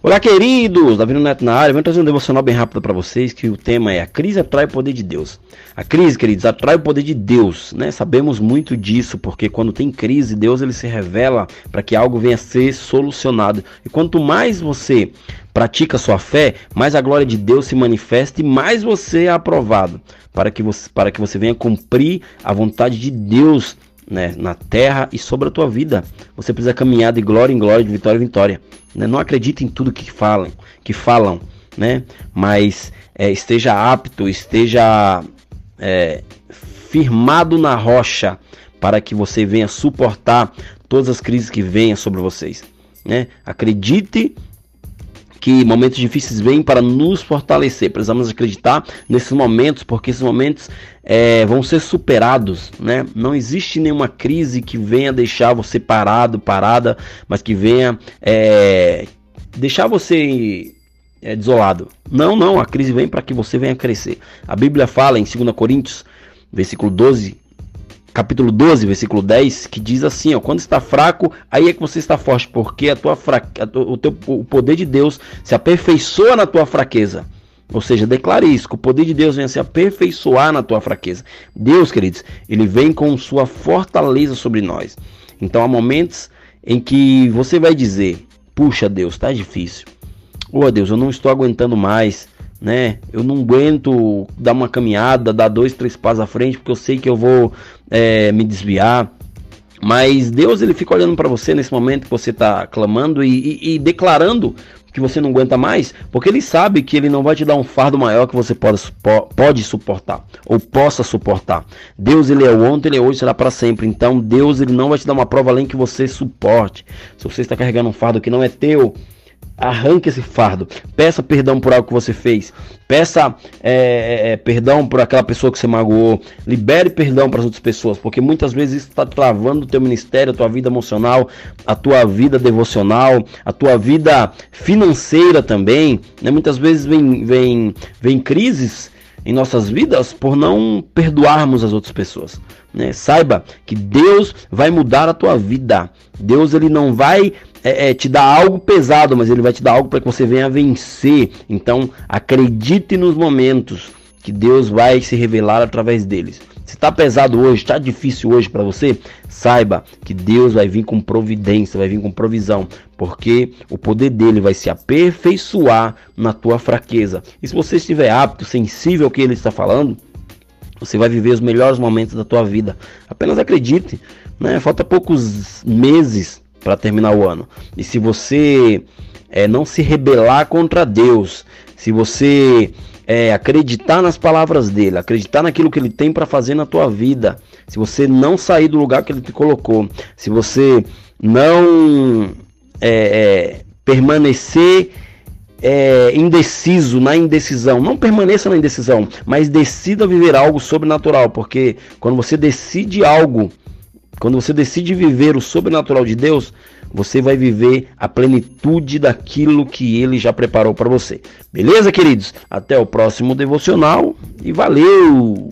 Olá, queridos! Davi Neto na área. Vou trazer um devocional bem rápido para vocês, que o tema é A crise atrai o poder de Deus. A crise, queridos, atrai o poder de Deus, né? Sabemos muito disso, porque quando tem crise, Deus ele se revela para que algo venha a ser solucionado. E quanto mais você pratica sua fé, mais a glória de Deus se manifesta e mais você é aprovado, para que você, para que você venha cumprir a vontade de Deus né, na terra e sobre a tua vida. Você precisa caminhar de glória em glória, de vitória em vitória. Né? Não acredite em tudo que falam, que falam, né? Mas é, esteja apto, esteja é, firmado na rocha para que você venha suportar todas as crises que venham sobre vocês. Né? Acredite que momentos difíceis vêm para nos fortalecer. Precisamos acreditar nesses momentos, porque esses momentos é, vão ser superados, né? Não existe nenhuma crise que venha deixar você parado, parada, mas que venha é, deixar você é, desolado. Não, não, a crise vem para que você venha crescer. A Bíblia fala em 2 Coríntios, versículo 12, capítulo 12, versículo 10, que diz assim, ó, quando está fraco, aí é que você está forte, porque a tua fraque... o, teu... o poder de Deus se aperfeiçoa na tua fraqueza. Ou seja, declare isso, que o poder de Deus venha se aperfeiçoar na tua fraqueza. Deus, queridos, ele vem com sua fortaleza sobre nós. Então há momentos em que você vai dizer: "Puxa, Deus, está difícil. Oh, Deus, eu não estou aguentando mais né? Eu não aguento dar uma caminhada, dar dois, três passos à frente, porque eu sei que eu vou é, me desviar. Mas Deus ele fica olhando para você nesse momento que você está clamando e, e, e, declarando que você não aguenta mais, porque ele sabe que ele não vai te dar um fardo maior que você pode, pode suportar ou possa suportar. Deus ele é ontem, ele é hoje, será para sempre. Então Deus ele não vai te dar uma prova além que você suporte. Se você está carregando um fardo que não é teu, Arranque esse fardo. Peça perdão por algo que você fez. Peça é, é, é perdão por aquela pessoa que você magoou. Libere perdão para as outras pessoas, porque muitas vezes isso está travando o teu ministério, a tua vida emocional, a tua vida devocional, a tua vida financeira também. Né? Muitas vezes vem, vem, vem crises em nossas vidas por não perdoarmos as outras pessoas. Né? Saiba que Deus vai mudar a tua vida. Deus ele não vai é, é, te dar algo pesado, mas ele vai te dar algo para que você venha vencer. Então, acredite nos momentos que Deus vai se revelar através deles. Se está pesado hoje, está difícil hoje para você, saiba que Deus vai vir com providência, vai vir com provisão, porque o poder dele vai se aperfeiçoar na tua fraqueza. E se você estiver apto, sensível ao que ele está falando, você vai viver os melhores momentos da tua vida. Apenas acredite, né? Falta poucos meses para terminar o ano. E se você é, não se rebelar contra Deus, se você é, acreditar nas palavras dele, acreditar naquilo que ele tem para fazer na tua vida, se você não sair do lugar que ele te colocou, se você não é, é permanecer é, indeciso, na indecisão. Não permaneça na indecisão, mas decida viver algo sobrenatural, porque quando você decide algo, quando você decide viver o sobrenatural de Deus, você vai viver a plenitude daquilo que ele já preparou para você. Beleza, queridos? Até o próximo devocional e valeu!